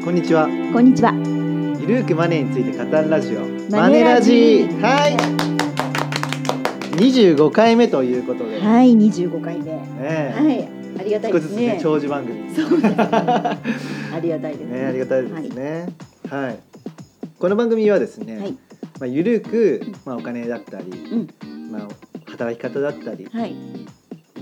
こんにちは。こんにちは。ゆるーくマネーについて語るラジオ。マネラジ。はい。25回目ということで、はい、二十五回目。はねい、ありがたい少しずつですね。ね長寿番組。そうですね。ありがたいですね。ありがたい。ですねはい、この番組はですね、はい、まあ、ゆるーく、まあ、お金だったり、うん、まあ、働き方だったり、はい、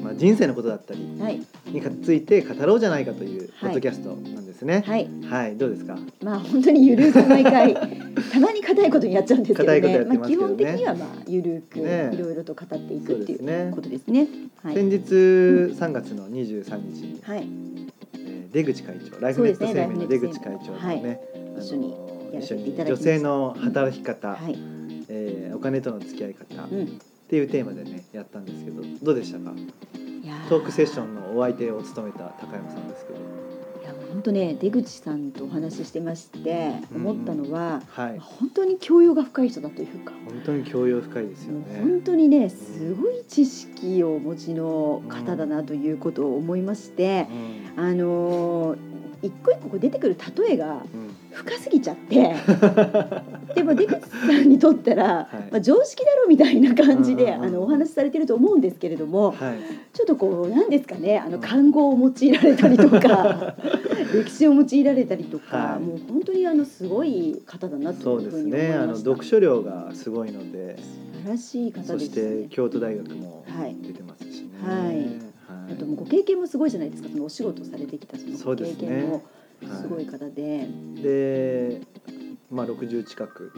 まあ、人生のことだったりはい、について語ろうじゃないかというポはいッドキャストなんですね。はい。はい、どうですか？まあ、本当にゆるく毎回。たまに硬いことにやっちゃうんですけど硬いことやね。まあ、基ってますけどね本的には、まあ、ゆるく、ねいろいろと語っていくっていそうことですね。はい。先日3月の23日に、はい、えー出口会長ライフネット生命の出口会長とはいね、あの一緒に一緒に女性の働き方、はい、えーお金との付き合い方っうん。ていうテーマでねやったんですけどどうでしたか？トークセッションのお相手を務めた高山さんですけど。いや、本当ね、出口さんとお話ししてまして、思ったのは。はい。本当に教養が深い人だというか。本当に教養深いですよね。本当にねすごい知識をお持ちの方だなということを思いまして、あのー一個一個出てくる例えがうんうん深すぎちゃって。でも出口さんにとったら、はい。まあ、常識だろうみたいな感じで、あのお話しされてると思うんですけれどもはい。ちょっとこう何ですかねあのうん。漢語を用いられたりとか 歴史を用いられたりとか、はい。もう本当にあのすごい方だなとそですいううふうに思いね。あのました。読書量がすごいので素晴らしい方そしですね。て。京都大学もはい。出てますしね。はい。はい。あともうご経験もすごいじゃないですか。そのお仕事されてきたそのご経そうですね。験もすごい方で、で、まあ、60近く。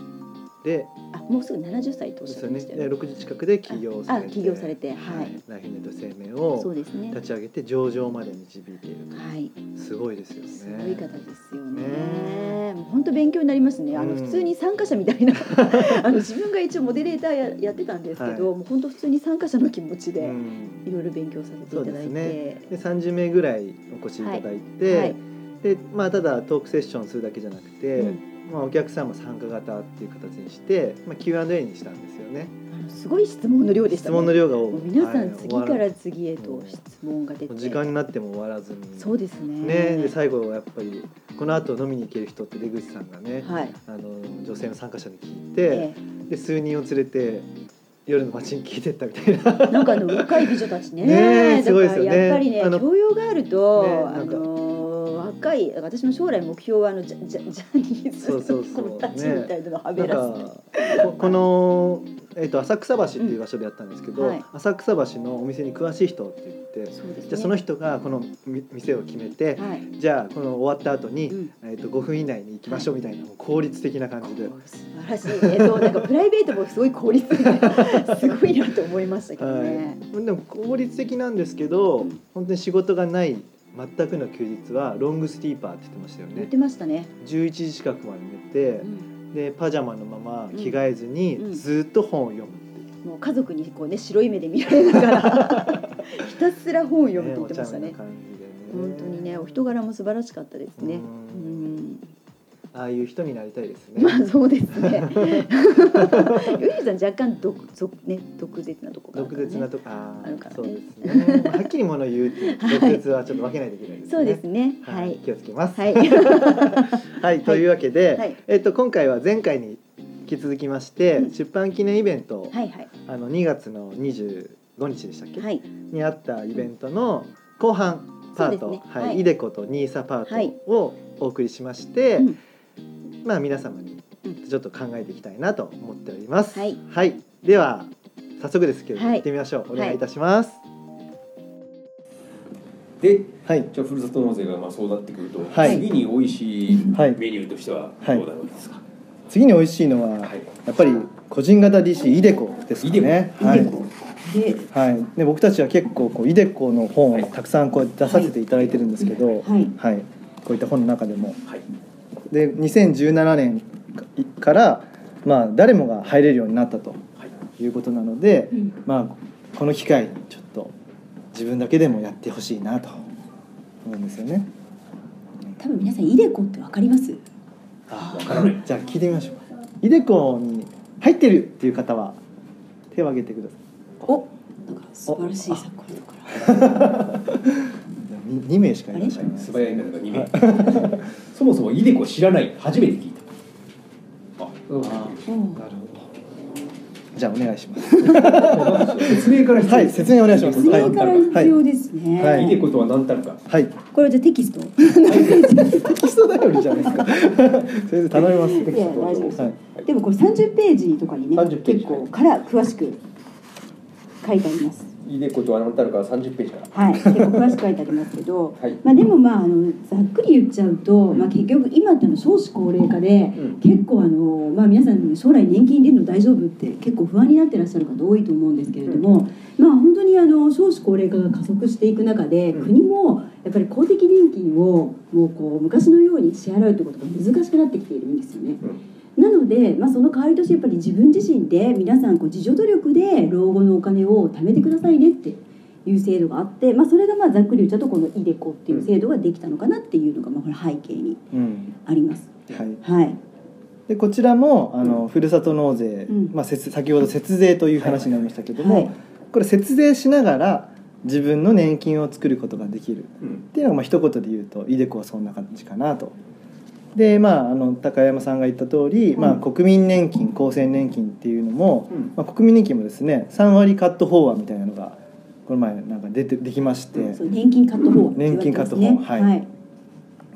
であもうすぐ70歳とおっしですよねでゃってましたよね。60近くで起業されて。あ起業されて。はい。ライフネット生命そをうですね。立ち上げて上場まで導いているはい、とすごいですよね。すごい方ですよね。本当勉強になりますね。あのうん。普通に参加者みたいな、あの自分が一応モデレーターややってたんですけど、はい。もう本当普通に参加者の気持ちでうん。いろいろ勉強させていただいて、ですね。で30名ぐらいお越しいただいて、はいでまあ、ただトークセッションするだけじゃなくて、うん。まあ、お客さんも参加型っていう形にして、まあ、Q&A にしたんですよね。すごい質問の量でしたね。質問の量が多もう皆さはいん次から次へと質問が出て、時間になっても終わらずに。そうですね。ね、で最後はやっぱりこの後飲みに行ける人って出口さんがね、はい。あの女性の参加者に聞いて、えで数人を連れて夜の街に聞いてったみたいな。えなんかあの若い美女たちね。ねえすごいだですよね。やっぱりね教養があると、ねあなんかい私の将来目標はあのジャジャジャニーズの子たちみたいなのをはべらせて。かここの、えっと浅草橋っていう場所でやったんですけど、うんはい浅草橋のお店に詳しい人って言って、ね。じゃあその人がこのみ店を決めて、はい。じゃあこの終わった後に、うんえっと5分以内に行きましょうみたいな、効率的な感じで。素晴らしいね。そうなんかプライベートもすごい効率的ですごいなと思いましたけどね。はい、でも効率的なんですけど、うん本当に仕事がない全くの休日はロングスリーパーって言ってましたよね言ってましたね。11時近くまで寝てう、んでパジャマのまま着替えずにうんずっと本を読むっていう、もう家族にこうね白い目で見られながら ひたすら本を読むって言ってましたねお茶目な。感じでね本当にねお人柄も素晴らしかったですね。ううんん。ああいう人になりたいですね、まあそうですね。ゆりさん若干毒毒ね毒舌なとこがあるからね。毒舌なとか、あるからね。そうですね。はっきりものを言うって毒舌はちょっと分けないといけないですね。そうですね。は、はい。い。気をつけます。はい。はい、というわけで、はい。えっと今回は前回に引き続きまして、うん。出版記念イベントを、はいはい。あの2月の25日でしたっけ、はい。にあったイベントの後半パート、ね。はい、はい。イデコとニーサパはい。ートをお送りしまして、うんまあ皆様にうんちょっと考えていきたいなと思っております。はいでは早速ですけど、はい行ってみましょう。お願いいたします。ではい。じゃあふるさと納税がまあそうなってくると、はい次に美味しいはいメニューとしてはどうなるわけですか、次に美味しいのは、はいやっぱり個人型 DC イデコですかね。はい。ではい。で僕たちは結構こうイデコの本はいをたくさんこう出させていただいてるんですけど、はいはい。こういった本の中でも。はいで2017年からまあ誰もが入れるようになったとはいいうことなので、うんまあこの機会にちょっと自分だけでもやってほしいなと思うんですよね。多分皆さんイデコってわかります？あわからないじゃあ聞いてみましょう。イデコに入ってるっていう方は手を挙げてください。おなんか素晴らしい参考だから。み2名しかいらっしゃいません素早い方が2名。そもそもイデコ知らない初めて聞いた。ああうんなるほどじゃあお願いします。説明から必要はい説明お願いします。説明から必要ですね、はい。イデコとは何たるか。はい。これはじゃあテキスト。テキスト頼りじゃないですか。先生頼みます。いや大丈夫です。はい。でもこれ30ページとかにね30ページ。結構から詳しく書いてありますイデコとは何たるかは30ページから。はい、結構詳しく書いてありますけど、はい。まあでもまああのざっくり言っちゃうと、まあ結局今ってあの少子高齢化で、うん。結構あのまあ皆さん将来年金出るの大丈夫って結構不安になってらっしゃる方多いと思うんですけれども、まあ本当にあの少子高齢化が加速していく中で、うん。国もやっぱり公的年金をもうこう昔のように支払うってことが難しくなってきているんですよね。なので、まあ、その代わりとしてやっぱり自分自身で皆さんこう自助努力で老後のお金を貯めてくださいねっていう制度があって、まあ、それがまあざっくり言っちゃうとこのイデコっていう制度ができたのかなっていうのがまあこれ背景にうん。あります。はい。はい、でこちらもあの、ふるさと納税、うん。まあ、節先ほど節税という話になりましたけども、はいこれ節税しながら自分の年金を作ることができるうんっていうのがまあ一言で言うとイデコはそんな感じかなと。でまああの高山さんが言った通り、まあ、国民年金厚生年金っていうのも、うん。まあ、国民年金もですね3割カット法案みたいなのがこの前なんか出てできまして、そう年金カット法案ね。年金カット法案はい。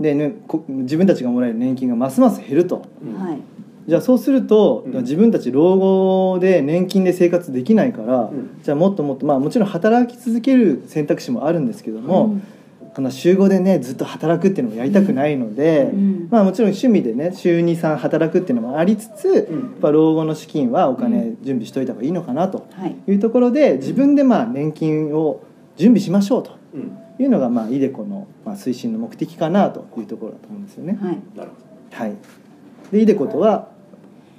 でね、こ自分たちがもらえる年金がますます減ると。うんはい。じゃあそうすると、うん。自分たち老後で年金で生活できないから、うん。じゃあもっともっとまあもちろん働き続ける選択肢もあるんですけども、うんこの週5でねずっと働くっていうのもやりたくないので、うん。まあもちろん趣味でね週23働くっていうのもありつつ、やっぱ老後の資金はお金準備しといた方がいいのかなとはい。いうところで自分でまあ年金を準備しましょうとうん。いうのがまあイデコのまあ推進の目的かなというところだと思うんですよね。はい。なるほはい。でイデコとは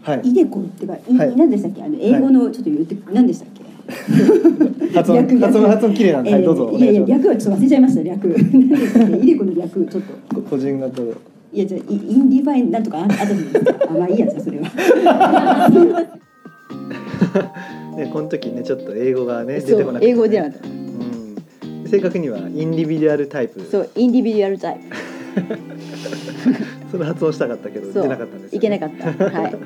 はい。イデコってばい、はい。何でしたっけ？あの英語のちょっと言って何でしたっけ、発音略発音発音綺麗なんで、はい、どうぞおいやいや略はちょっと忘れちゃいました略。何でしたっけ？イデコの略ちょっと。こ個人型でいやじゃあイインディファインなんとかああとでいいですかあまあいいやつそれは。ねこの時ねちょっと英語がね出そてこなくて、う英語ではなかった。うん。正確にはインディビデュアルタイプ。そうインディビデュアルタイその発音したかったけど出なかったんですよいけなかった。はい。個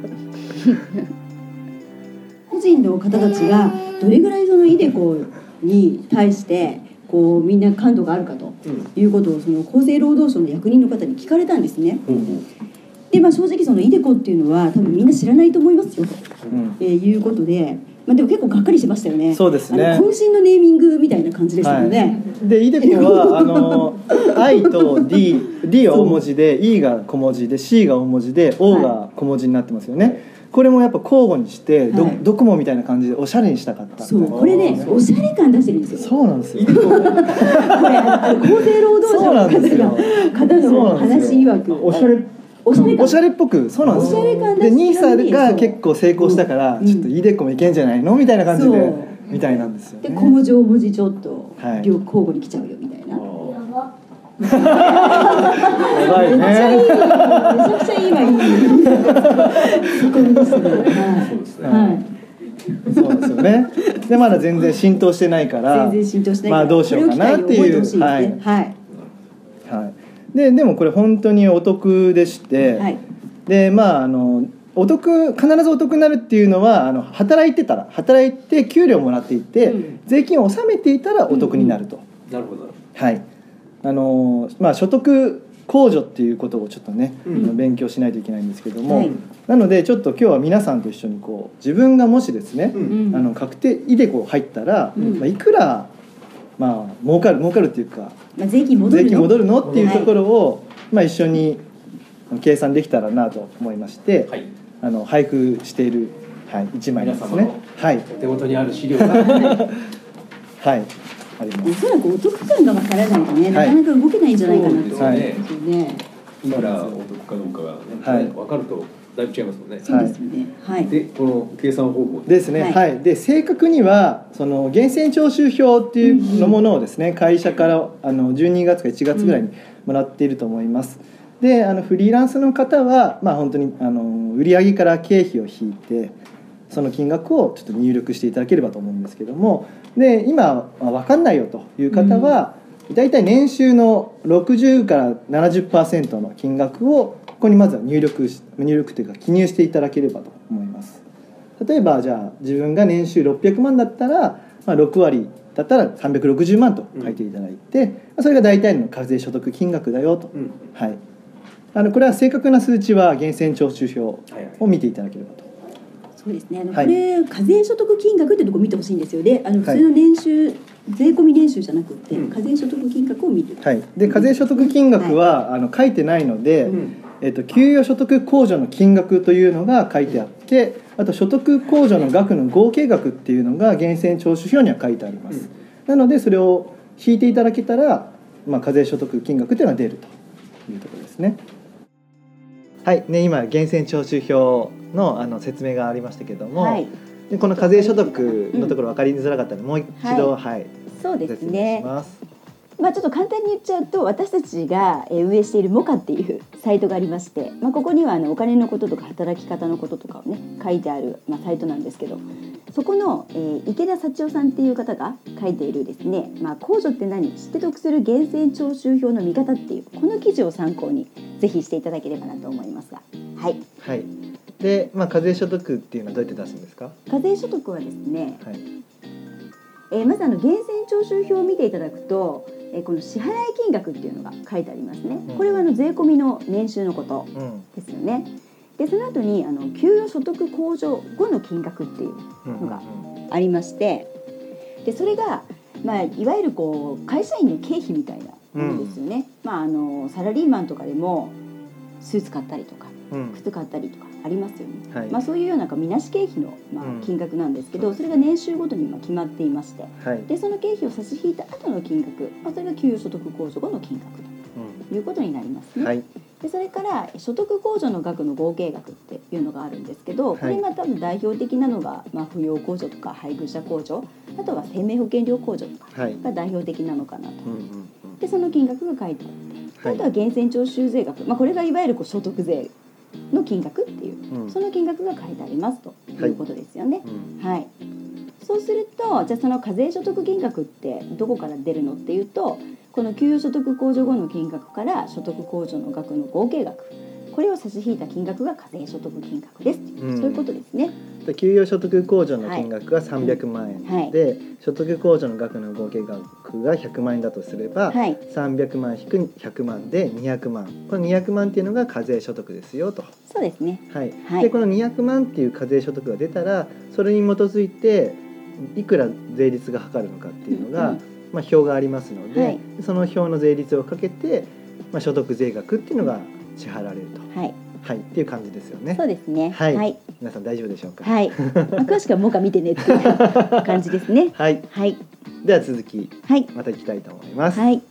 人の方たちがどれぐらいそのイデコに対してこうみんな感度があるかということをその厚生労働省の役人の方に聞かれたんですね。でまあ正直そのイデコっていうのは多分みんな知らないと思いますよ。と、うん。えーいうことでまあでも結構がっかりしましたよね。そうですね。渾身のネーミングみたいな感じでしたよね、でイデコは あの I と D D は大文字で E が小文字で C が大文字で O が小文字になってますよね、これもやっぱ交互にしてド,、はい。ドコモみたいな感じでおしゃれにしたかったそうこれねおしゃれ感出してるんですよ。そうなんですよ。これ厚生労働省のそうなんですよ。方が方の話曰く。おしゃれ。おしゃれ感。おしゃれっぽくそうなんですよ。おしゃれ感出でしてニーサるのにが結構成功したから、うん。ちょっとイデコもいけんじゃないのみたいな感じでみたいなんですよね。で小文字大文字ちょっとはい。両交互に来ちゃうよみたいな、やば。い めちゃいいめちゃくちゃいいわいいツッコミですねそうですねはい、そうですよねでまだ全然浸透してないから全然浸透してないまあどうしようかなっていうこれを機会に。覚えてほしいはいはい、ででもこれ本当に。お得でして、はいでまああのお得必ずお得に。なるっていうのはあの働いてたら働いて給料もらっていて、うん税金を納めていたらお得に。なると、なるほどはいあのまあ所得控除っていうことをちょっとね、うん。勉強しないといけないんですけども、はい。なのでちょっと今日は皆さんと一緒にこう自分がもしですね、うん。うん。あの確定イデコ入ったら、うん。まあ、いくらまあ儲かる儲かるっていうかまあ、税金戻るの？税金戻るのっていうところろを、まあ、一緒に計算できたらなと思いまして、はい。あの配布している、はい、1枚ですね。皆様のはい。お手元にある資料が。はいありまおすそらくお得感が分からないとね、はい。なかなか動けないんじゃないかなとそうですよね。そうね。いくらお得かどうかがね、はい。分かるとだいぶ違いますもんね、そうですよね。はい、でこの計算方法ですね。ははい。い、で正確にはその源泉徴収票っていうのものをですね、会社からあの12月か1月ぐらいにもらっていると思います、であのフリーランスの方はまあ本当にあの売上から経費を引いてその金額をちょっと入力していただければと思うんですけどもで今は分かんないよという方は、大体年収の60から70%の金額をここにまずは入力し入力というか記入していただければと思います。例えばじゃあ自分が年収600万だったら、まあ、6割だったら360万と書いていただいて、それが大体の課税所得金額だよと、うん。はい、あのこれは正確な数値は源泉徴収票を見ていただければとそうですね。あの、はい。これ課税所得金額ってとこ見てほしいんですよ。であのはい。普通の年収、税込み年収じゃなくって、うん。課税所得金額を見る、はい、で課税所得金額は、あの書いてないので、うん。えっと、給与所得控除の金額というのが書いてあってあと所得控除の額の合計額っていうのが源泉徴収票には書いてあります、なのでそれを引いていただけたら、まあ、課税所得金額っていうのは出るというところですね。はい。ね今源泉徴収票のあの説明がありましたけども、はい。でこの課税所得のところ分かりづらかったので、もう一度、ははい。そうですね。ます。まあちょっと簡単に言っちゃうと私たちがえー運営しているモカっていうサイトがありまして、まあ、ここにはあのお金のこととか働き方のこととかをね書いてある、まあ、サイトなんですけどそこの、えー池田幸男さんっていう方が書いているですね「まあ、控除って何？知って得する源泉徴収票の見方」っていうこの記事を参考にぜひしていただければなと思いますが。はい。はいで、まあ、課税所得っていうのはどうやって出すんですか？課税所得はですねはい。えーまずあの源泉徴収票を見ていただくと、えーこの支払い金額っていうのが書いてありますね。うん。これはあの税込みの年収のことうん。ですよね。でその後にあの給与所得控除後の金額っていううんのがありまして、でそれがまあいわゆるこう会社員の経費みたいなものですよね。まああのサラリーマンとかでもスーツ買ったりとかうん。靴買ったりとかありますよね。はい。まあそういうようなみなし経費のまうん。あ金額なんですけど、それが年収ごとにまあ決まっていまして。はい。でその経費を差し引いた後の金額、まあ、それが給与所得控除後の金額ということになりますね。はい。でそれから所得控除の額の合計額っていうのがあるんですけど、はい。これが多分代表的なのが、まあ、扶養控除とか配偶者控除あとは生命保険料控除とかはい。が代表的なのかなと。うんうんでその金額が書いてあって、はい。あとは源泉徴収税額、まあ、これがいわゆるこう所得税の金額っていう、うん。その金額が書いてありますということですよね。うん。はい、そうするとじゃあその課税所得金額ってどこから出るのっていうとこの給与所得控除後の金額から所得控除の額の合計額これを差し引いた金額が課税所得金額です。う、うん。そういうことですね。で給与所得控除の金額が300万円はい。で、所得控除の額の合計額が100万円だとすれば、はい。300万引く100万で200万。この200万っていうのが課税所得ですよと、そうですね。はい。はい。でこの200万っていう課税所得が出たらそれに基づいていくら税率が測るのかっていうのが、うんうん。まあ、表がありますので、はい。その表の税率をかけて、まあ、所得税額っていうのが支払われると、はい、はい、っていう感じですよね。そうですね。はい。はい、皆さん大丈夫でしょうか？はい、まあ、詳しくはモカ見てねっていう感じですね。はい、はい、では続きはい、またいきたいと思います。はい、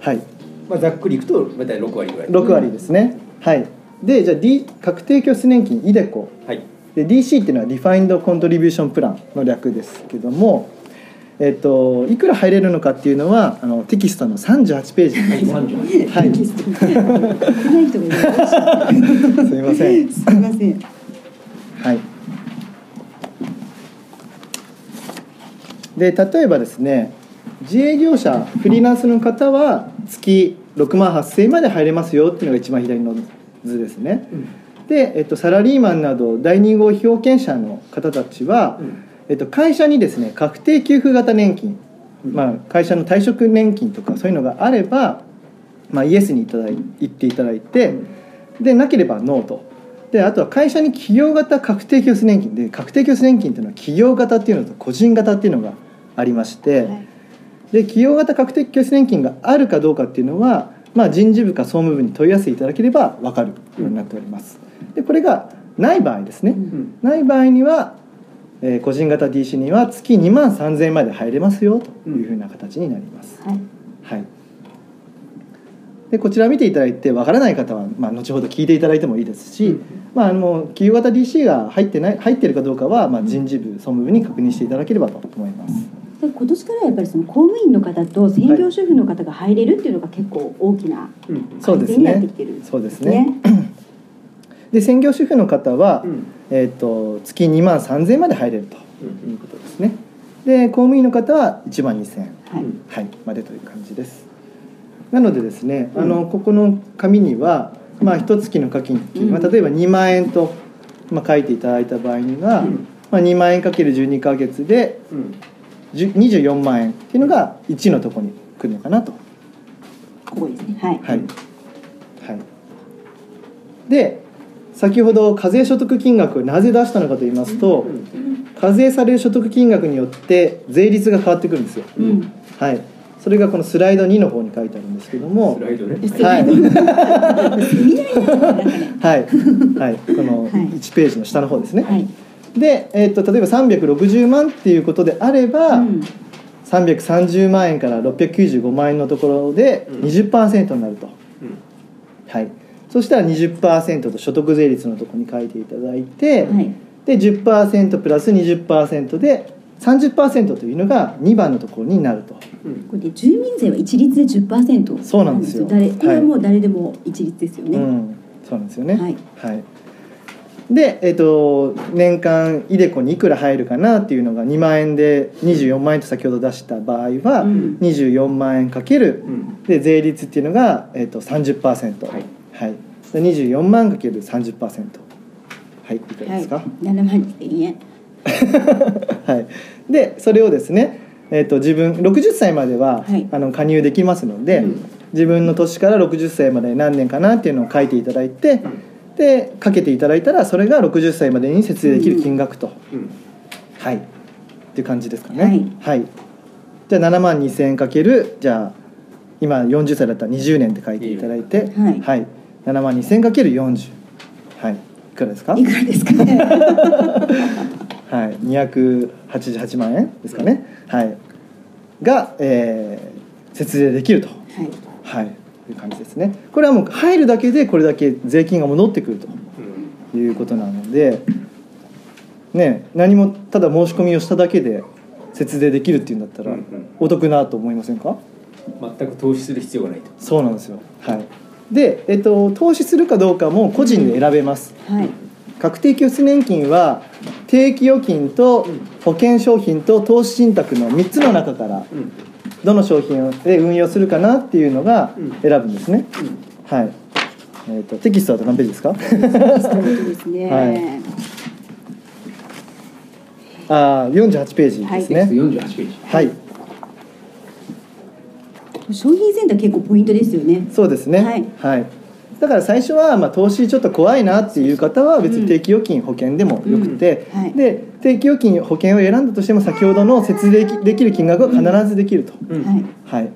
はい、まあ、ざっくりいくと大体6割ぐらい。6割ですね、はい。でじゃあ、D、確定拠出年金イデコ。はい。で DC っていうのは defined contribution plan の略ですけどもえっといくら入れるのかっていうのはあのテキストの38ページにはい。38はい。す。みません。すみません。はい。で例えばですね自営業者フリーランスの方は月6万8000円まで入れますよっていうのが一番左の図ですね。で、えっと、サラリーマンなど第2号被保険者の方たちは、えっと、会社にですね確定給付型年金、まあ、会社の退職年金とかそういうのがあれば、まあ、イエスにいただい言っていただいてでなければノーと。であとは会社に企業型確定拠出年金。で確定拠出年金っていうのは企業型っていうのと個人型っていうのがありまして、はい。で企業型確定拠出年金があるかどうかっていうのは、まあ、人事部か総務部に問い合わせていただければ分かるようになっております。でこれがない場合ですね、うん。ない場合には、えー個人型 DC には月2万3000円まで入れますよというふうな形になります。はい、はい、でこちら見ていただいてわからない方は、まあ、後ほど聞いていただいてもいいですし、うん。まあ、あの企業型 DC が入ってない入ってるかどうかは、まあ、人事部総務部に確認していただければと思います。で今年からやっぱりその公務員の方と専業主婦の方が入れるっていうのが結構大きなうん。そうです改善になってねきてるんですね。そうですね。で専業主婦の方は、うんえー、と月2万3000円まで入れると。うん。いうことですね。で公務員の方は1万2000円、はい。はい、までという感じです。なのでですね、あのここの紙には、まあ一月の課金金、まあ、例えば2万円と、まあ、書いていただいた場合には、うん。まあ、2万円かける12ヶ月でうん。10 24万円っていうのが1のところに来るのかなと。ここですね。はい。はい、はい、で先ほど課税所得金額をなぜ出したのかと言いますと、課税される所得金額によって税率が変わってくるんですよ、うん。はい、それがこのスライド2の方に書いてあるんですけども。スライドね。はい、はい、はい、このはい。1ページの下の方ですね。はい。で、えっと例えば360万っていうことであれば、うん。330万円から695万円のところでうん20%になると、うん。はい、そしたら20%と所得税率のところに書いていただいて、はい。で10%プラス20%で30%というのが2番のところになると。うん。これで住民税は一律で10%そうなんですよ。誰これはもう誰でも一律ですよね、うん、そうなんですよね。はい。はい。で、えっ、と年間イデコにいくら入るかなっていうのが2万円で24万円と先ほど出した場合は、うん。24万円かけるうん。で税率っていうのがえっ、と30%。はいはい。で24万かける30%。はい、いかがですか？はい、7万2000円。はい、でそれをですね、えー、と自分60歳までは、はい。あの加入できますので、うん。自分の年から60歳まで何年かなっていうのを書いていただいて、でかけていただいたらそれが60歳までに節税できる金額と、うん。はい。っていう感じですかね。はい、じゃあ7万2000円かけるじゃあ今40歳だったら20年って書いていただいて、はい7万2000円かける40はい。いくらですか？いくらですかね？はい、288万円ですかね、はい、が、えー節税できると、はい。はい、いう感じですね。これはもう入るだけでこれだけ税金が戻ってくると。いうことなので、ね、何もただ申し込みをしただけで節税できるっていうんだったらお得なと思いませんか？全く投資する必要がないと。そうなんですよ、はい、で、えっと、投資するかどうかも個人で選べます、はい。確定拠出年金は定期預金と保険商品と投資信託の3つの中からうん。どの商品で運用するかなっていうのがうん。選ぶんですね、はい、えー、とテキストだと何ページですか？ですね、はい。あー48ページですテキストね48ページ。はい、商品センター結構ポイントですよね。そうですね。はい。だから最初はまあ投資ちょっと怖いなっていう方は別に定期預金保険でもよくて、うん。はい。で定期預金保険を選んだとしても先ほどの節税できる金額は必ずできると、うん。はい。はい、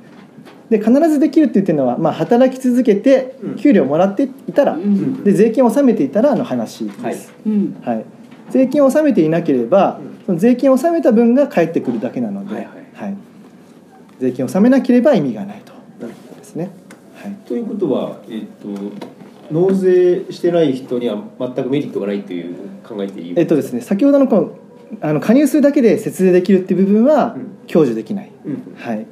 で必ずできるって言ってるのは、まあ、働き続けてうん給料もらっていたら、うん。で税金を納めていたらの話です、はい。うん。はい。税金を納めていなければ、その税金を納めた分が返ってくるだけなので、はい。はい税金を納めなければ意味がないと。いうことですね。はい。ということは、えっと納税してない人には全くメリットがないという考えていいえっとですね、先ほどのこのあの加入するだけで節税できるっていう部分はうん。享受できない、うん。はい、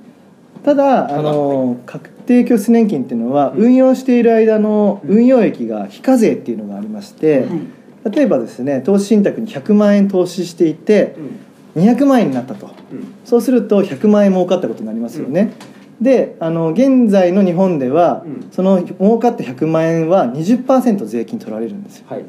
ただあの確定拠出年金っていうのはうん。運用している間の運用益が非課税っていうのがありまして、はい。例えばですね投資信託に100万円投資していてうん200万円になったと。うん。そうすると100万円儲かったことになりますよね、であの現在の日本では、うん。その儲かった100万円は20%税金取られるんですよ。はい。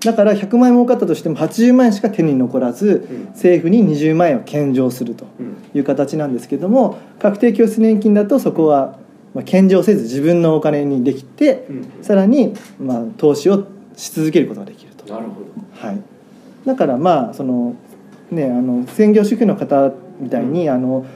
だから100万円儲かったとしても80万円しか手に残らず、うん。政府に20万円を献上するとうん。いう形なんですけども確定拠出年金だとそこはまあ献上せず自分のお金にできて、うん。さらにまあ投資をし続けることができると。なるほど。はい、だからまあそのねあの専業主婦の方みたいに、あの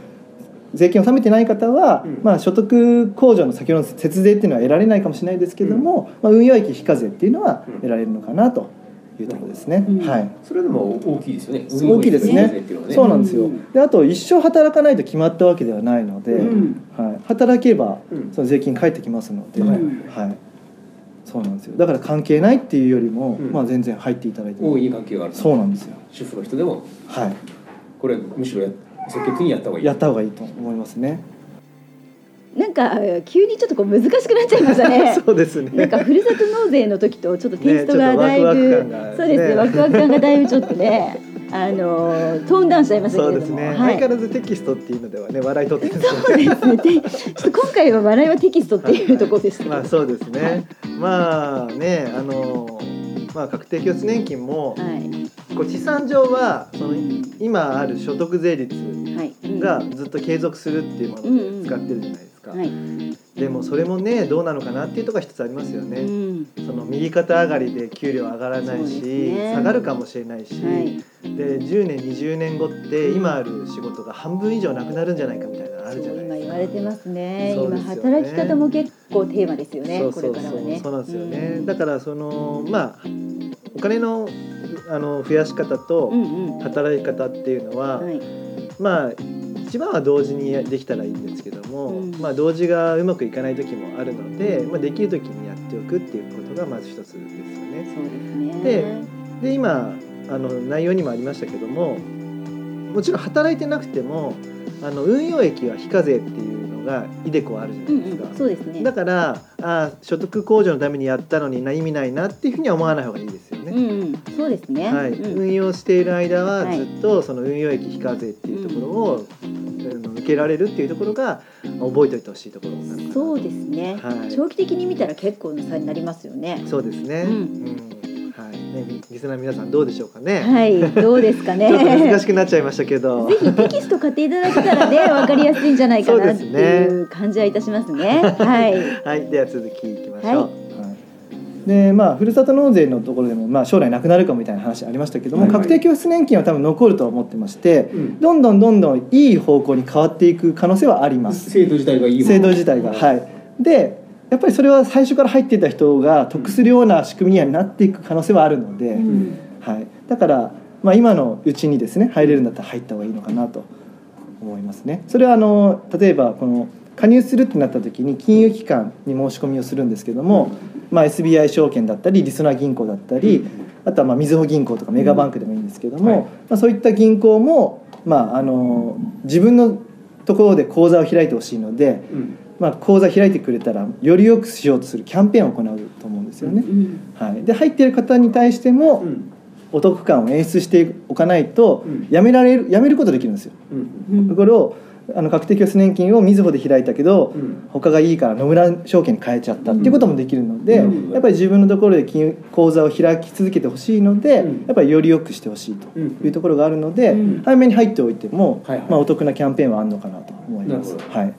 税金を納めてない方は、うん。まあ、所得控除の先ほどの節税っていうのは得られないかもしれないですけども、まあ、運用益非課税っていうのはうん。得られるのかなというところですね。うんはい。それでも大きいですよね。大きいですね。運用益っていうのはね。そうなんですよ。うん。であと一生働かないと決まったわけではないので、うん。はい、働けばうん。その税金返ってきますので、うん。はい、そうなんですよ。だから関係ないっていうよりも、うん。まあ、全然入っていただいても。大いに関係がある。そうなんですよ、主婦の人でも。はい、これむしろや積極的にやった方がいい。やった方がいいと思いますね。なんか急にちょっとこう難しくなっちゃいましたね。そうですね。なんかふるさと納税の時とちょっとテイストがねだいぶ、ちょっとワクワクそうですねワクワク感がだいぶちょっとねあのトーンダウンしちゃいましたけれども、そうですね、はい。相変わらずテキストっていうのではね笑い取ってるんでそうですね。で ちょっと今回は笑いはテキストっていうところでしたけど。ま あそうですね、まあねあのまあ確定拠出年金もはい。こう試算上はその今ある所得税率がずっと継続するっていうもので使ってるじゃないですか、はい。でもそれもねどうなのかなっていうところが一つありますよね、うん。その右肩上がりで給料上がらないし、ね下がるかもしれないし、はい。で10年20年後って今ある仕事が半分以上なくなるんじゃないかみたいなのあるじゃない今言わですか。れてますね。ね働き方も結構テーマですよね。これからはね。そうなんですよね、うんだからそのまあお金のあの増やし方とうんうん。働き方っていうのは、はい。まあ一番は同時にできたらいいんですけども、うんまあ同時がうまくいかない時もあるので、まあ、できる時にやっておくっていうことがまず一つですよね。そうですね。でで今あの内容にもありましたけどももちろん働いてなくてもあの運用益は非課税っていうのがイデコあるじゃなうんいですか。うん。そうですね。だからあ所得控除のためにやったのにな意味ないなっていうふうには思わない方がいいですよね。うんうん。そうですね。はい、うん運用している間ははいずっとその運用益非課税っていうところを、受けられるっていうところが覚えておいてほしいところそうですね。はい長期的に見たら結構な差になりますよね。そうですね。ううんん、はい、ね、リリスナーの皆さんどうでしょうかね。はい。どうですかね。ちょっと難しくなっちゃいましたけど。ぜひテキスト買っていただけたらね、わかりやすいんじゃないかなっていう感じはいたしますね。はい。はい、では続きいきましょう。ははいでまあ、ふるさと納税のところでも、まあ、将来なくなるかもみたいな話ありましたけども、はいはい確定拠出年金は多分残ると思ってまして、うんどんどんどんどんいい方向に変わっていく可能性はあります。制度自体がいい制度自体が、はい、でやっぱりそれは最初から入っていた人が得するような仕組みにはなっていく可能性はあるので、うん。はい、だから、まあ、今のうちにですね入れるんだったら入った方がいいのかなと思いますね。それはあの例えばこの加入するってなった時に金融機関に申し込みをするんですけども、まあ、SBI 証券だったりりそな銀行だったりあとはまあみずほ銀行とかメガバンクでもいいんですけども、はい。まあ、そういった銀行も、まあ、あの自分のところで口座を開いてほしいので、うんまあ、口座開いてくれたらより良くしようとするキャンペーンを行うと思うんですよね。うんはい、で入っている方に対してもうん。お得感を演出しておかないとうん。やめられるやめることできるんですよ。うんうん。これをあの確定拠出年金をみずほで開いたけど、うん。他がいいから野村証券に変えちゃったっていうこともできるので、うん。やっぱり自分のところで金融口座を開き続けてほしいので、うん。やっぱりより良くしてほしいとうん。いうところがあるので、うん。早めに入っておいても、はいはい。まあ、お得なキャンペーンはあるのかなと思います。はい、じ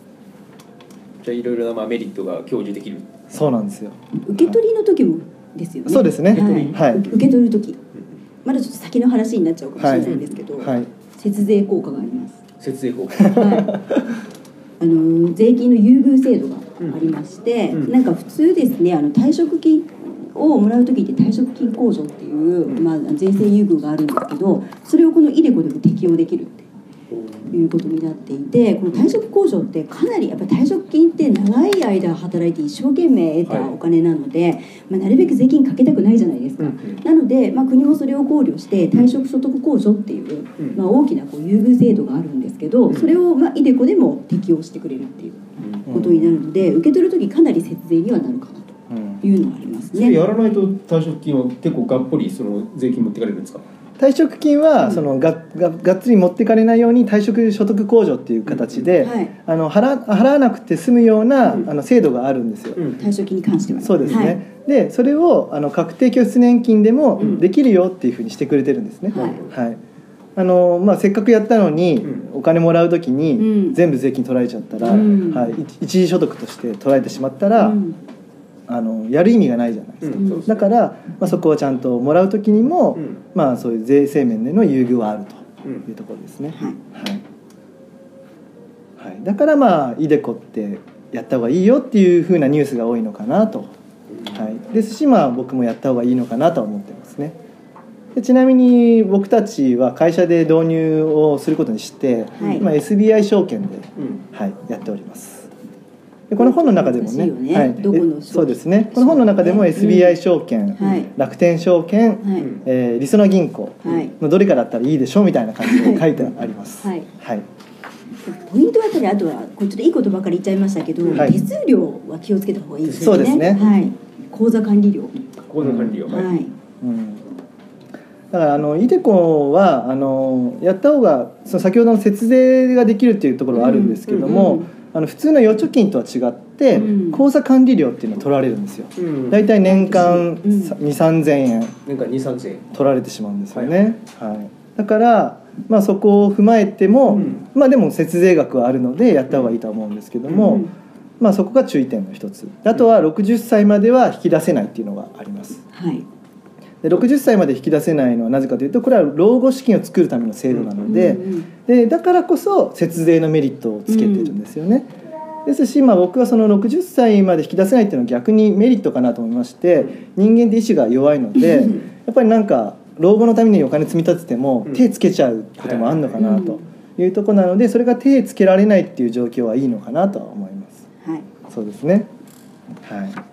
ゃあいろいろなまあメリットが享受できるそうなんですよ。受け取りの時もですよね。そうですねはい。はい受け取る時、まだちょっと先の話になっちゃうかもしれないんですけど、はい、節税効果があります。節税効果はい。あの税金の優遇制度がありまして、うんなんか普通ですねあの退職金をもらう時って退職金控除っていう、まあ、税制優遇があるんですけどそれをこのイデコでも適用できるっていうことになっていてこの退職控除ってかなりやっぱ退職金って長い間働いて一生懸命得たお金なので、まあ、なるべく税金かけたくないじゃないですか。なので、まあ、国もそれを考慮して退職所得控除っていう、うん。まあ、大きなこう優遇制度があるんですけどそれを、まあ、イデコでも適用してくれるっていうことになるので受け取る時かなり節税にはなるかなうんというのはありますそれね。やらないと退職金は結構がっぽりその税金持ってかれるんですか？退職金はそのがががっつり持っていかれないように退職所得控除っていう形で、はい。あの払払わなくて済むような、うん。あの制度があるんですよ。うん。退職金に関してはそうですね、はい。でそれをあの確定拠出年金でもうん。できるよっていうふうにしてくれてるんですね。はい。はい。あのまあ、せっかくやったのに、うん。お金もらう時に、うん。全部税金取られちゃったら、うん。はい、一一時所得として取られてしまったら、うんあのやる意味がないじゃないですか。うんだから、まあ、そこはちゃんともらう時にも、うん。まあ、そういう税制面での優遇はあるとうん。いうところですね。はい。はい。はい、だからまあイデコってやった方がいいよっていうふうなニュースが多いのかなと、はい、ですしまあ僕もやった方がいいのかなとは思ってますね。でちなみに僕たちは会社で導入をすることにして、はい。まあ、SBI 証券で、うん。はい、やっておりますでこの本の中でもね。ね。はい、そうですね。この本の中でもうん SBI 証券、はい。楽天証券、はい。うんえーりそな銀行はい。のどれかだったらいいでしょうみたいな感じで書いてあります。はい。はい。ポイントはやっぱりあとはこれちょっといいことばかり言っちゃいましたけど、はい。手数料は気をつけた方がいいですそうですね。はい。口座管理料。口座管理をはい。うん。だからあのイデコはあのやった方がその先ほどの節税ができるっていうところはあるんですけども、うんうんあの普通の預貯金とは違って、うん。口座管理料っていうのを取られるんですよ。うん。だいたい年間うん。2 3千円。年間二三千円。取られてしまうんですよね。はいだから、まあ、そこを踏まえても、うん。まあでも節税額はあるのでやった方がいいとは思うんですけども、うんまあ、そこが注意点の一つ。あとは60歳までは引き出せないっていうのがあります。はいで60歳まで引き出せないのはなぜかというとこれは老後資金を作るための制度なので,、うんうんでだからこそ節税のメリットをつけてるんですよね、ですし、まあ、僕はその60歳まで引き出せないっていうのは逆にメリットかなと思いまして人間って意志が弱いのでやっぱりなんか老後のためにお金積み立ててもうん。手つけちゃうこともあるのかなというところなのでそれが手つけられないっていう状況はいいのかなとは思います。はい。そうですね。はい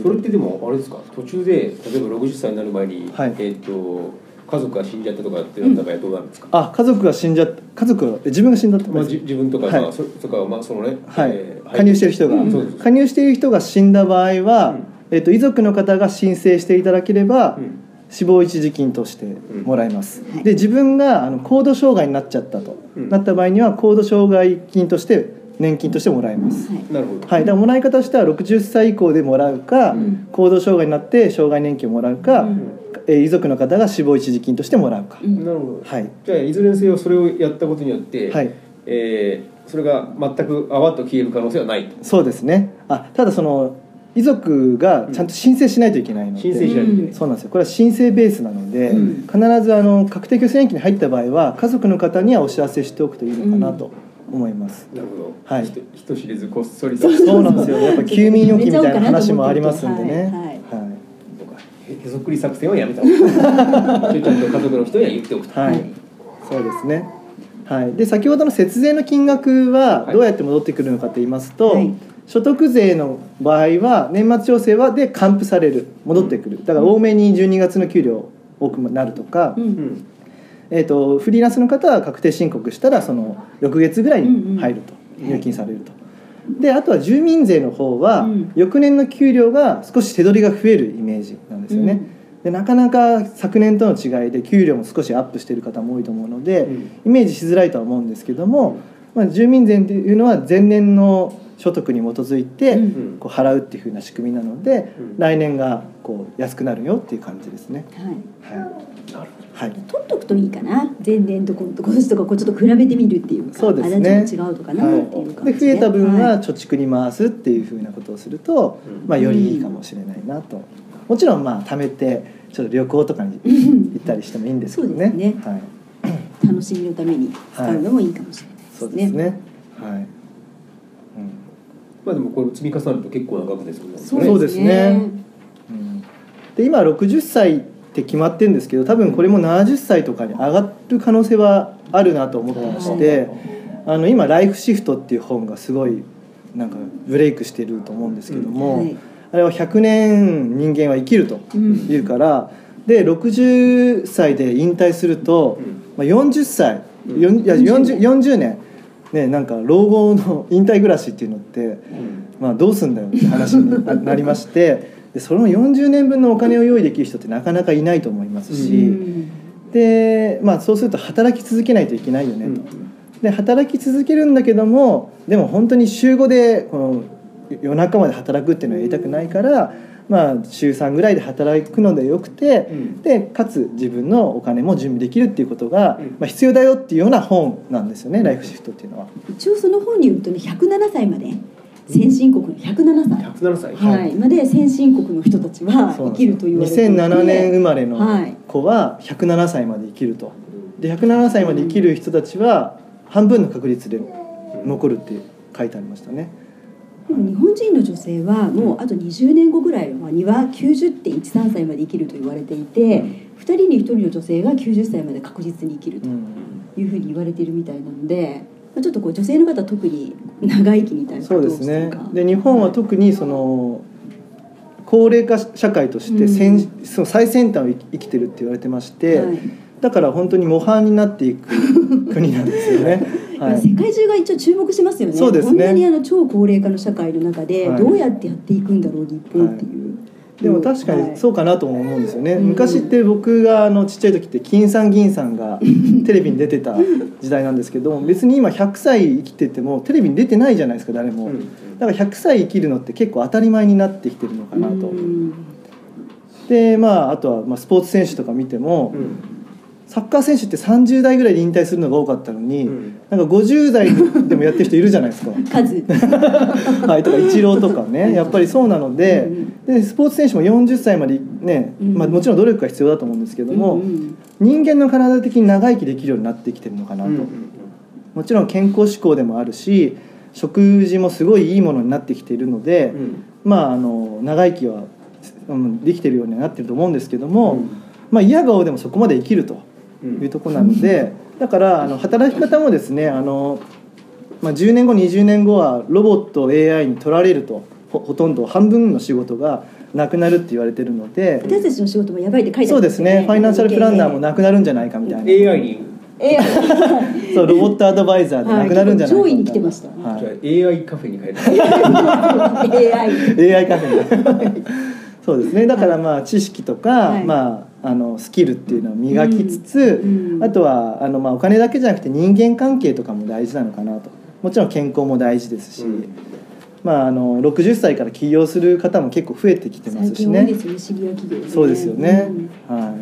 それってでもあれですか？途中で例えば60歳になる前に、はい。えっ、と家族が死んじゃったとかってなった場合はどうなるんですか、あ家族が死んじゃった家族自分が死んだってこまあ、とですじ自分とか、はい。まあ、そそれからまあそのね、はい。えー加入している人が、うん。そうです。加入している人が死んだ場合は、うん。えっと遺族の方が申請していただければ、うん。死亡一時金としてもらえます、はい。で自分があの高度障害になっちゃったと、うん。なった場合には高度障害金として年金としてもらえます、はい。なるほど、はい、だからもらい方としては60歳以降でもらうか、うん。高度障害になって障害年金をもらうか、うん。えー遺族の方が死亡一時金としてもらうか、うん。なるほど。はい、じゃあいずれにせよそれをやったことによって、はい、えーそれが全くあわっと消える可能性はないと。そうですね。あただその遺族がちゃんと申請しないといけないので、申請しないといけない、そうなんですよ。これは申請ベースなので、うん。必ずあの確定拠出年金に入った場合は家族の方にはお知らせしておくといいのかなと思います、なるほど、はい。人人知れずこっそりとそうなんですよ。やっぱ 休眠預金みたいな話もありますんでね。はいはい。へへそくり作戦はやめた ちゃんと家族の人には言っておくと、はい、はいそうですね。はい、で先ほどの節税の金額はどうやって戻ってくるのかと言いますと、はい。所得税の場合は年末調整はで還付される。戻ってくる。だから多めに12月の給料多くなるとか、うんうんえー、とフリーランスの方は確定申告したらその翌月ぐらいに入ると、うんうん。入金されると。であとは住民税の方は、うん。翌年の給料が少し手取りが増えるイメージなんですよね。でなかなか昨年との違いで給料も少しアップしている方も多いと思うので、うん。イメージしづらいとは思うんですけども、まあ、住民税っていうのは前年の所得に基づいてこう払うっていうふうな仕組みなので、うん。来年がこう安くなるよっていう感じですね。はい。はい、はい。取っとくといいかな。前年とこ今年とかこうちょっと比べてみるっていうかそうですね。違うとかなっていう感じで。増えた分はは貯蓄に回すっていうふうなことをすると、うん。まあ、よりいいかもしれないなと。もちろんまあ貯めてちょっと旅行とかにうん行ったりしてもいいんですけどね。そうですね。はい、楽しみのために使うのもいいかもしれないですね。そうですね。はい、うん。まあでもこれ積み重なると結構な額ですもんね。そうですね。うん。で今60歳って決まってるんですけど多分これも70歳とかに上がる可能性はあるなと思ってましてあの今「ライフシフト」っていう本がすごいなんかブレイクしてると思うんですけども、はいあれは100年人間は生きるとうんいうからで60歳で引退すると、まあ、40歳、いや40 40, 40年ねなんか老後の引退暮らしっていうのって、うん。まあ、どうすんだよって話にななりましてでその40年分のお金を用意できる人ってなかなかいないと思いますうし、ん。で、まあ、そうすると働き続けないといけないよねと。うん。で働き続けるんだけどもでも本当に週5でこの夜中まで働くっていうのはやりたくないから、まあ、週3ぐらいで働くのでよくて、うん。でかつ自分のお金も準備できるっていうことが、うん。まあ、必要だよっていうような本なんですよね、ライフシフトっていうのは。一応その本によるとね107歳まで先進国の107歳、107歳。はい、まで先進国の人たちは生きると言われていて2007年生まれのはい子は107歳まで生きると。で107歳まで生きる人たちは半分の確率で残るって書いてありましたね。でも日本人の女性はもうあと20年後ぐらいには90.13歳まで生きると言われていて、2人に1人の女性が90歳まで確実に生きるとうん。いうふうに言われているみたいなので、まあ、ちょっとこう女性の方は特に長生きみたいなそうですね。で日本は特にその高齢化社会として先、うん。その最先端を生きてるって言われてまして、はい。だから本当に模範になっていく 国なんですよね。はい、世界中が一応注目してますよね。そうですね。こんなにあの超高齢化の社会の中ではい。どうやってやっていくんだろう日本っていう、でも確かにそうかなとも思うんですよね、うん。昔って僕があのちっちゃい時って金さん銀さん。がテレビに出てた時代なんですけど別に今100歳生きててもテレビに出てないじゃないですか誰も、だから100歳生きるのって結構当たり前になってきてるのかなと、うん。でまああとはまあスポーツ選手とか見ても、うんサッカー選手って30代ぐらいで引退するのが多かったのに、うん。なんか50代でもやってる人いるじゃないですか。数。はい、とかイチローとかね。やっぱりそうなので,、でスポーツ選手も40歳までね、うんまあ、もちろん努力が必要だと思うんですけども、うん人間の体的に長生きできるようになってきてるのかなと、もちろん健康志向でもあるし食事もすごいいいものになってきているので、まああの長生きは、うん、できてるようにはなってると思うんですけども、まあ嫌顔でもそこまで生きるというところなのでだからあの働き方もですねあの、まあ、10年後20年後はロボット AI に取られるとほほとんど半分の仕事がなくなるって言われてるので私たちの仕事もやばいって書いてあそうるですね。ファイナンシャルプランナーもなくなるんじゃないかみたいな。AI に？え そうロボットアドバイザーでなくなるんじゃないかはい上位に来てました。はじゃあ AI カフェに変える AI い、AI カフェに。そうですね。だからまあ知識とか、はい。まあ、あのスキルっていうのを磨きつつ、うんうんあとはあの、まあ、お金だけじゃなくて人間関係とかも大事なのかなと。もちろん健康も大事ですし、うん。まあ、あの60歳から起業する方も結構増えてきてます最しねそうですよね、は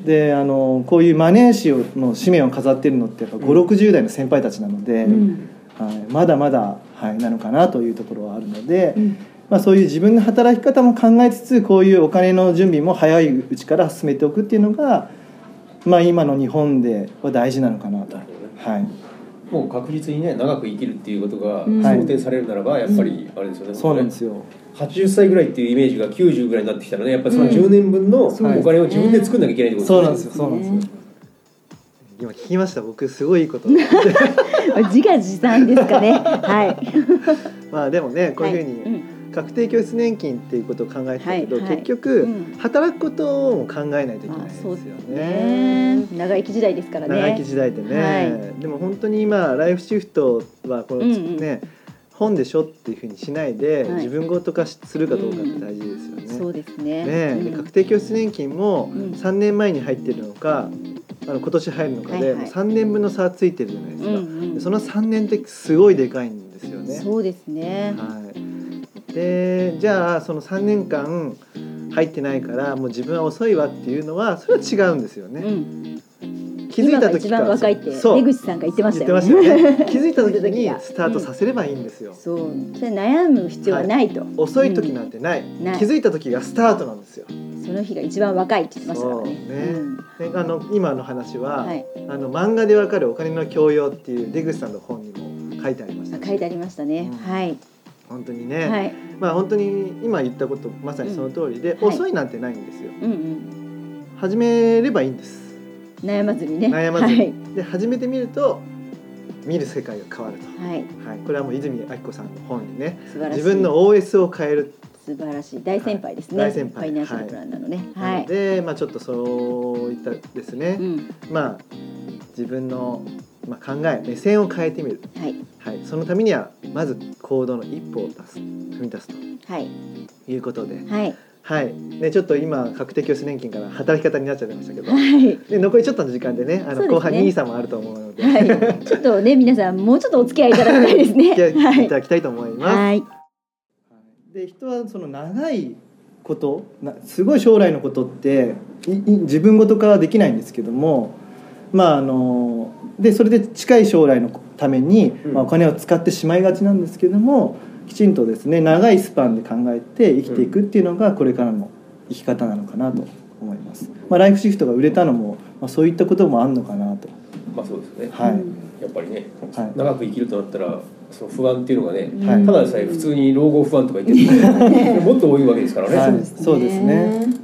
い、であのこういうマネー師をの紙面を飾ってるのってやっぱ560代の先輩たちなので、はい、まだまだ、はい、なのかなというところはあるので、うんまあ、そういう自分の働き方も考えつつこういうお金の準備も早いうちから進めておくっていうのが、まあ、今の日本では大事なのかなと。はい。もう確実にね長く生きるっていうことがうん想定されるならばやっぱりあれですよね、そうなんですよ。80歳ぐらいっていうイメージが90ぐらいになってきたらねやっぱりそのうん。10年分のお金を自分で作んなきゃいけないってことそうなんですよ。そそううなんですすよ。今聞きました僕すごいいいこと。自画自賛ですかね。はい。まあでもねこういうふうに、はい確定拠出年金っていうことを考えてたけど、はいはい。結局、うん。働くことを考えないといけないあですよそうですよね。ね長生き時代ですからね。長生き時代でね、はでも本当に今ライフシフトはこの、うんうん。ね本でしょっていうふうにしないで、はい。自分ごと化しするかどうかって大事ですよね。そうですね。ねでうん。確定拠出年金もうん。3年前に入ってるのか、あの今年入るのかで、はいはい。もう3年分の差ついてるじゃないですか、うんうん。でその3年ってすごいでかいんですよね。そうですね。はい、でじゃあその3年間入ってないからもう自分は遅いわっていうのはそれは違うんですよね。うん。気づいた時今が一番若いってそう。出口さんが言ってましたよね。ね。気づいた時にスタートさせればいいんですよ。そう。それ悩む必要はないと、遅い時なんてない,、ない。気づいた時がスタートなんですよ。その日が一番若いって言ってましたからね。そうね。であの今の話は、うんはい。あの漫画でわかるお金の教養っていう出口さんの本にも書いてありましたあ書いてありましたね、うん。はい本当にね、はい。まあ本当に今言ったことまさにその通りで、うんはい。遅いなんてないんですよ。うんうん。始めればいいんです。悩まずにね。悩まずに、はい、で始めてみると見る世界が変わると、はい、はい、これはもう泉明子さんの本にね自分の OS を変える。素晴らしい。大先輩ですね、はい。大先輩。ファイナンシャルプランナーのね。なはい、ので、まあ、ちょっとそういったですね、うん。まあ自分の、まあ、考え目線を変えてみる、はい。はい、そのためにはまず行動の一歩を出す。踏み出すと。はい。いうことで、はい。はい。ね、ちょっと今確定拠出年金から働き方になっちゃいましたけど、はい。で残りちょっとの時間でねあの後半 NISA もあると思うので、はい、ちょっとね皆さんもうちょっとお付き合いいただきたいですね。いただきたいと思います。はい。で人はその長いことなすごい将来のことっていい自分ごと化はできないんですけどもまああのでそれで近い将来のために、うん。まあ、お金を使ってしまいがちなんですけどもきちんとですね長いスパンで考えて生きていくっていうのがこれからの生き方なのかなと思います。まあ、ライフシフトが売れたのも、まあ、そういったこともあるのかなと。まあそうですね、はい、うん。やっぱりねはい。長く生きるとなったらその不安っていうのがね、はい。ただでさえ普通に老後不安とか言ってると もっと多いわけですからね、はい。そうですね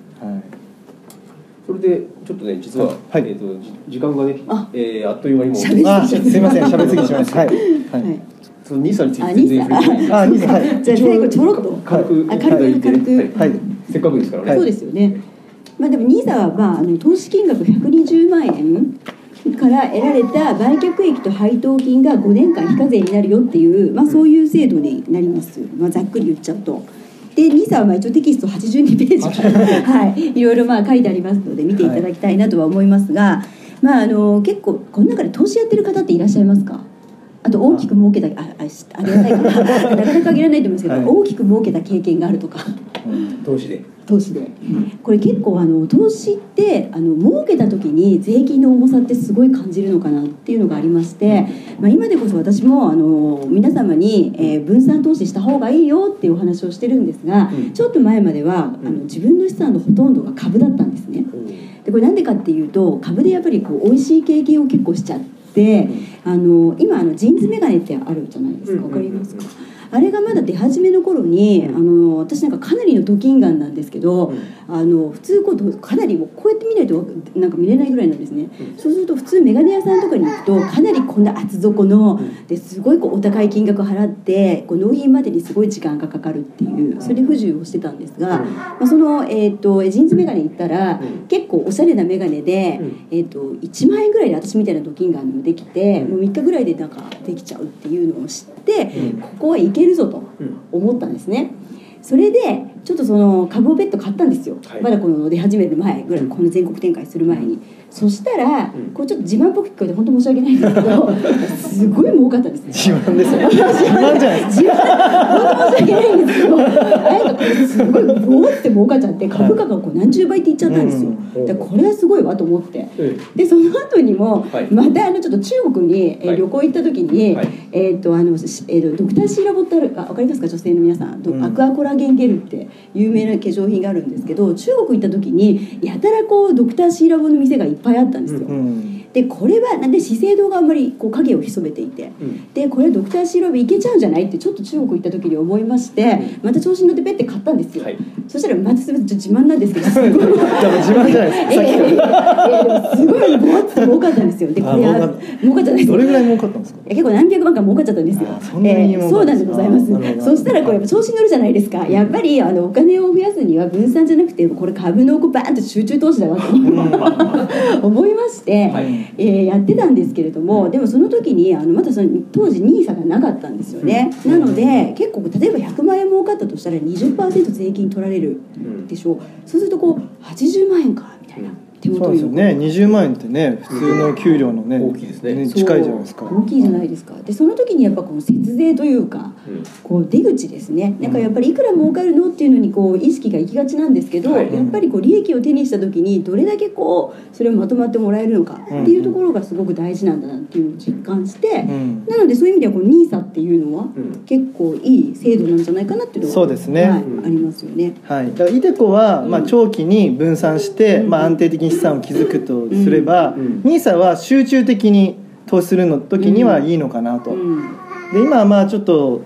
れでちょっとね実は、はい。えー、とじ時間がねあ。えーあっという間にもうあすいません。喋りすぎしました。はい。はい。はい。その NISA についあて全然触れてない。あ、いいです。はい。じゃあ最後ちょろっと。軽くあ軽く軽く。はい。せっかくですからね、はいそうですよね。まあでもニーサはまああの投資金額120万円から得られた売却益と配当金が5年間非課税になるよっていうまあそういう制度になります。まあざっくり言っちゃうと。で NISA はまあ一応テキスト82ページ。はい。いろいろまあ書いてありますので見ていただきたいなとは思いますが、まああの結構この中で投資やってる方っていらっしゃいますか？あと大きく儲けたああしありがたいかな。なかなか限らないと思うんですけど、はい。大きく儲けた経験があるとか。投資で。投資で。これ結構あの投資ってあの儲けた時に税金の重さってすごい感じるのかなっていうのがありまして、まあ、今でこそ私もあの皆様に、えー分散投資した方がいいよっていうお話をしてるんですが、うん。ちょっと前まではあの自分の資産のほとんどが株だったんですね。でこれなんでかっていうと株でやっぱりこう美味しい経験を結構しちゃって、あの今あのジーンズメガネってあるじゃないですか。わかりますか、あれがまだ出始めの頃に、あの私なんかかなりのドキンガンなんですけど、あの普通こうどかなりこうやって見ないとなんか見れないぐらいなんですね、そうすると普通メガネ屋さんとかに行くとかなりこんな厚底のですごいこうお高い金額払ってこう納品までにすごい時間がかかるっていうそれで不自由をしてたんですが、まあ、その、えー、とジーンズメガネ行ったら、うん。結構おしゃれなメガネで、うん。えー、と1万円ぐらいで私みたいなドキンガンもできて、もう3日ぐらいでなんかできちゃうっていうのを知って、うん。ここはいけるぞと思ったんですね。それでちょっとその株をベッド買ったんですよ、はい。まだこの出始める前ぐらいこの全国展開する前にそしたら、うん。こうちょっと自慢っぽく聞こえて本当申し訳ないんですけど すごい儲かったんですね自慢ですよ。自慢じゃない自慢。本当申し訳ないんですけどなんかすごいボーって儲かっちゃって株価がこう何十倍っていっちゃったんですよ、うんでこれはすごいわと思って。えでその後にも、はい。またあのちょっと中国に、え旅行行った時に、はい。えーっとあの、しえーとドクターシーラボってあるかりますか女性の皆さん、ドうんアクアコラゲンゲルって有名な化粧品があるんですけど中国行った時にやたらこうドクターシーラボの店がいっぱいあったんですよ、うん。でこれはなんで資生堂があんまりこう影を潜めていて。うん。でこれドクターシーラボいけちゃうんじゃないってちょっと中国行った時に思いましてまた調子に乗ってペッて買ったんですよ、はい。そしたらまたすみません自慢なんですけどすごいでも自慢じゃないですかええええええすごいボワッと儲かったんですよ。でこれああ儲かっちゃないですどれぐらい儲かったんですか？え結構何百万か儲かっちゃったんですよ。あ。そんなに儲かそうなんでございます。そしたらこれやっぱ調子に乗るじゃないですか。やっぱりあのお金を増やすには分散じゃなくてこれ株のこうバーンと集中投資だわと 思いまして、はいえーやってたんですけれども、でもその時にあのまだその当時ニーサがなかったんですよね。なので結構例えば100万円儲かったとしたら20%税金取られるうんでしょう。そうするとこう80万円かみたいな手そう元に残るですよね20万円ってね普通の給料のね大きいですね。そう近いじゃないですか。大きいじゃないですか。でその時にやっぱこの節税というかうん。こう出口ですね。なんかやっぱりいくら儲かるのっていうのにこう意識が行きがちなんですけど、はい。やっぱりこう利益を手にした時にどれだけこうそれをまとまってもらえるのかっていうところがすごく大事なんだなっていうのを実感して、うん。なのでそういう意味ではこの NISA っていうのはうん。結構いい制度なんじゃないかなっていうのはそうですね。はいうんありますよね。はい、だからイデコは、まあ、うん。長期に分散して、うん。まあ、安定的に資産を築くとすれば、うん。NISA は集中的に投資するの時にはいいのかなと、うん。で今はまあちょっと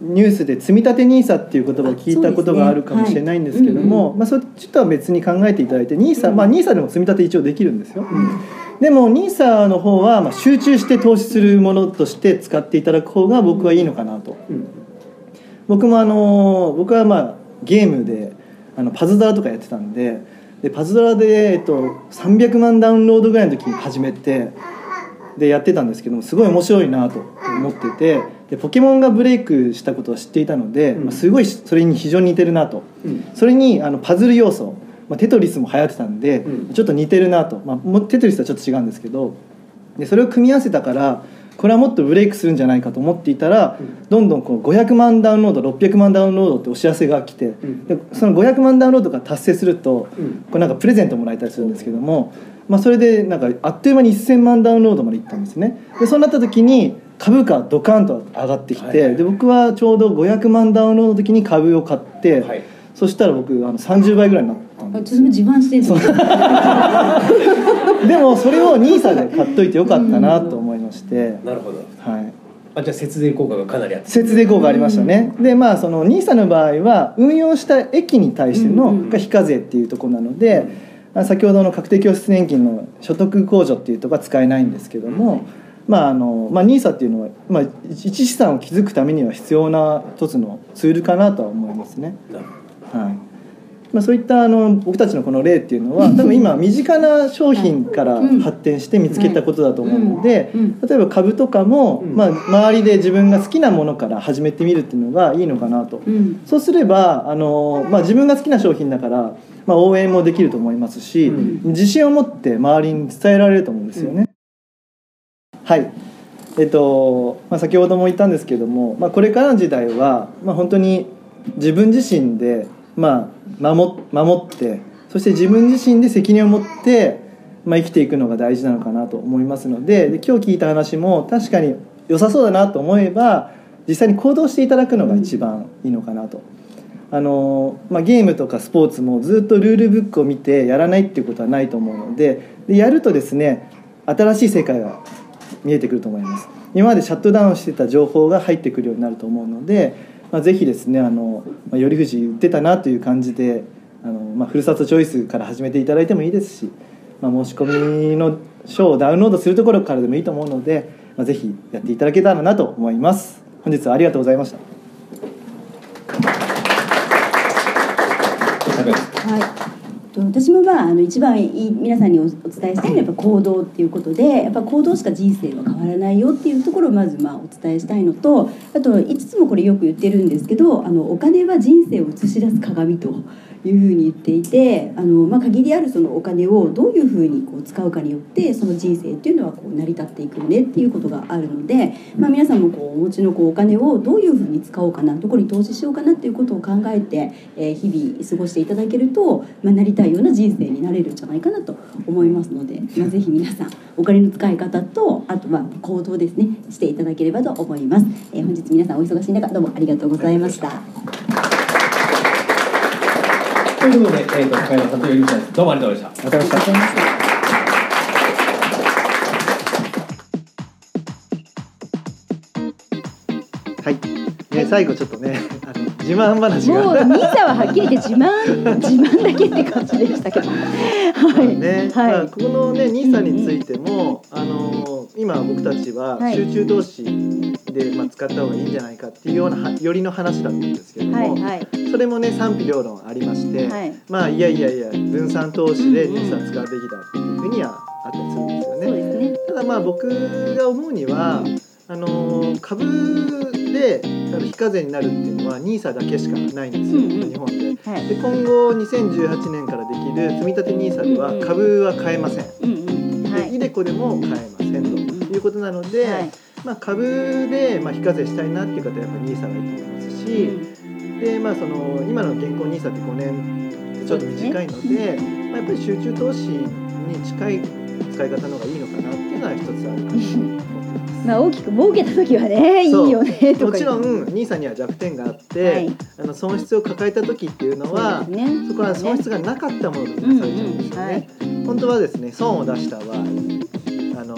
ニュースで積み立て NISA っていう言葉を聞いたことがあるかもしれないんですけども、まあ、そっちとは別に考えていただいて NISA、まあ、NISA でも積み立て一応できるんですよ、でも NISA の方はまあ集中して投資するものとして使っていただく方が僕はいいのかなと。うん。僕もあの僕はまあゲームであのパズドラとかやってたんででパズドラで、えっと、300万ダウンロードぐらいの時に始めてでやってたんですけどもすごい面白いなと思っててでポケモンがブレイクしたことを知っていたので、うん。まあ、すごいそれに非常に似てるなと。うん。それにあのパズル要素、まあ、テトリスも流行ってたんで、うん。ちょっと似てるなと、まあ、もテトリスとはちょっと違うんですけどでそれを組み合わせたからこれはもっとブレイクするんじゃないかと思っていたら、うん。どんどんこう500万ダウンロード600万ダウンロードってお知らせが来て、ん。でその500万ダウンロードが達成すると、うん。これなんかプレゼントもらえたりするんですけども、まあ、それでなんかあっという間に1000万ダウンロードまでいったんですね。でそうなった時に株価ドカンと上がってきて、はいはい。で僕はちょうど500万ダウンロードの時に株を買って、はい。そしたら僕あの30倍ぐらいになったんあですちょっと自慢してるんですよでもそれを NISA で買っといてよかったなと思いまして、なるほど。はい、あじゃあ節税効果がかなりあって。節税効果ありましたね、でまあその NISA の場合は運用した益に対してのうんうんが非課税っていうところなので、あ先ほどの確定拠出年金の所得控除っていうところは使えないんですけども、まああのまあ、NISA っていうのは、まあ、一資産を築くためには必要な一つのツールかなとは思いますね。はいまあ、そういったあの僕たちのこの例っていうのは多分今身近な商品から発展して見つけたことだと思うのでうん。例えば株とかも、うん。まあ、周りで自分が好きなものから始めてみるっていうのがいいのかなと。うん。そうすればあの、まあ、自分が好きな商品だから、まあ、応援もできると思いますし、うん。自信を持って周りに伝えられると思うんですよね。はい。えっとまあ、先ほども言ったんですけども、まあ、これからの時代は、まあ、本当に自分自身で、まあ、守守ってそして自分自身で責任を持って、まあ、生きていくのが大事なのかなと思いますのでで今日聞いた話も確かに良さそうだなと思えば実際に行動していただくのが一番いいのかなと。あのまあ、ゲームとかスポーツもずっとルールブックを見てやらないっていうことはないと思うのででやるとですね新しい世界が見えてくると思います今までシャットダウンしてた情報が入ってくるようになると思うので、まあ、ぜひですねあの、まあ、頼藤言ってたなという感じであの、まあ、ふるさとチョイスから始めていただいてもいいですし、まあ、申し込みの書をダウンロードするところからでもいいと思うので、まあ、ぜひやっていただけたらなと思います。本日はありがとうございました高橋はい。と私もまああの一番いい皆さんにおお伝えしたいのはやっぱ行動っていうことでやっぱ行動しか人生は変わらないよっていうところをまずまあお伝えしたいのとあと5つもこれよく言ってるんですけどあのお金は人生を映し出す鏡というふうに言っていてあの、まあ、限りあるそのお金をどういうふうにこう使うかによってその人生っていうのはこう成り立っていくよねっていうことがあるので、まあ、皆さんもこうお持ちのこうお金をどういうふうに使おうかなどこに投資しようかなっていうことを考えて、えー日々過ごしていただけると、まあ、なりたいような人生になれるんじゃないかなと思いますので、まあ、ぜひ皆さんお金の使い方とあとは行動ですねしていただければと思います、えー本日皆さんお忙しい中どうもありがとうございました。ということで、えー、と高山さんと頼藤さんです。どうもありがとうございました。ありがとうございましたはい、ね、最後ちょっとねあの自慢話が。もうニーサははっきり言って自慢自慢だけって感じでしたけど。はい。ね、はい。まあ、このね、ニーサについても、あの今僕たちははい。集中投資で、まあ、使った方がいいんじゃないかっていうようなはよりの話だったんですけども、はいはいそれもね賛否両論ありまして、はい。まあいやいやいや分散投資でうんうんニーサ使うべきだっていうふうにはあったりするんですよね。そうですね。ただまあ僕が思うにはあの株で非課税になるっていうのはニーサだけしかないんですよ、うんうん日本で。はい。で今後2018年からできる積立 NISA では株は買えません、うんうん。はい。でイデコでも買えませんということなので、はい。まあ、株でまあ非課税したいなっていう方はやっぱ NISA がいいと思いますし、でまあ、その今の現行 NISA って5年ちょっと短いのでまあ、やっぱり集中投資に近い使い方の方がいいのかなっていうのは一つあるかな まあ大きく儲けた時はねいいよねもちろん NISA には弱点があって、てはい。あの損失を抱えた時っていうのはそね。そこは損失がなかったものとみなされちゃうんですよね。本当はですね損を出した場合あ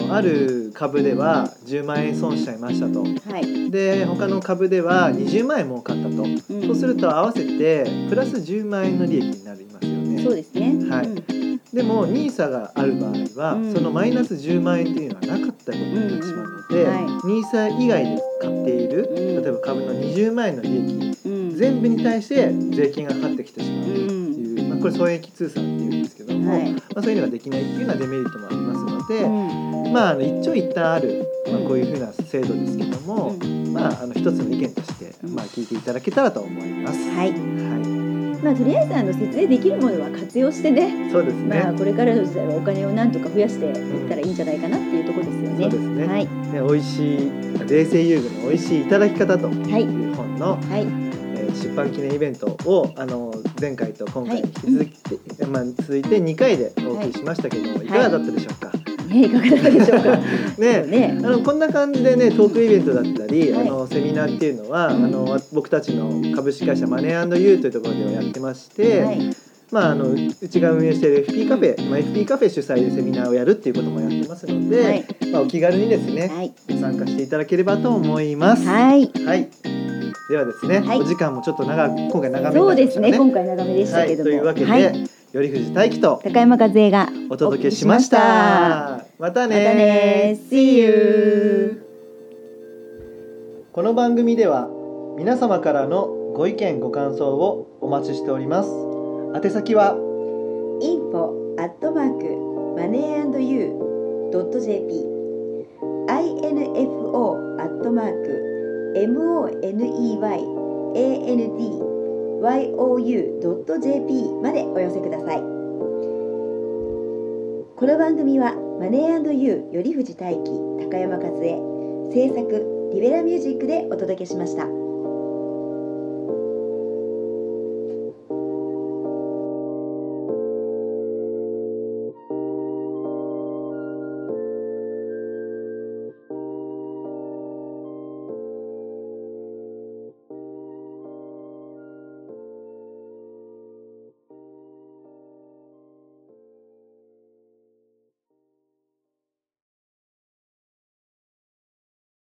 のある株では10万円損しちゃいましたと。はい。で他の株では20万円儲かったと、ん。そうすると合わせてプラス10万円の利益になりますよね。そうですね。はい。うん。でも NISA がある場合は、うん。そのマイナス10万円っていうのはなかったことになってしまうので、うん。うんはい NISA 以外で買っている、うん。例えば株の20万円の利益うん。全部に対して税金がかかってきてしまうこれ損益通算っていうんですけども、はい。まあ、そういうのができないっていうようなデメリットもありますので、うんまあ、あの一長一短ある、まあ、うんこういうふうな制度ですけども、まあ、あの一つの意見として、まあ、聞いていただけたらと思います。はい。はまあとりあえずあの節税できるものは活用してね。い、そうですね。まあこれからの時代はお金をなんとか増やしていったらいいんじゃないかなっていうところですよね。そうですねはい。ね美味しい冷静遊具の美味しいいただき方とはい。いう本の、はい。えー出版記念イベントをあの前回と今回に引き続き、まあ、続いて2回でお送りしましたけども、い、かがだったでしょうか？ねいかがだったでしょうか？ね ね。あのこんな感じでねトークイベントだったり、はいあのセミナーっていうのは、うんあのわ僕たちの株式会社マネーユーというところではやってまして、はい。まああのうちが運営している FP カフェ、まあ、FP カフェ主催でセミナーをやるっていうこともやってますので、はいまあ、お気軽にですね、はい。参加していただければと思います。はい。はい。ではですね、はいお時間もちょっと長く今回長めにそう。ですね。今回長めでしたけども。はい、というわけで、はい頼藤大樹と高山和恵がお届けしました。またねまたね See you この番組では皆様からのご意見ご感想をお待ちしております宛先は info アットマークマネー &you.jp info アットマーク moneyandyou.jp までお寄せくださいこの番組はマネーユー頼藤大輝高山和恵制作リベラミュージックでお届けしました。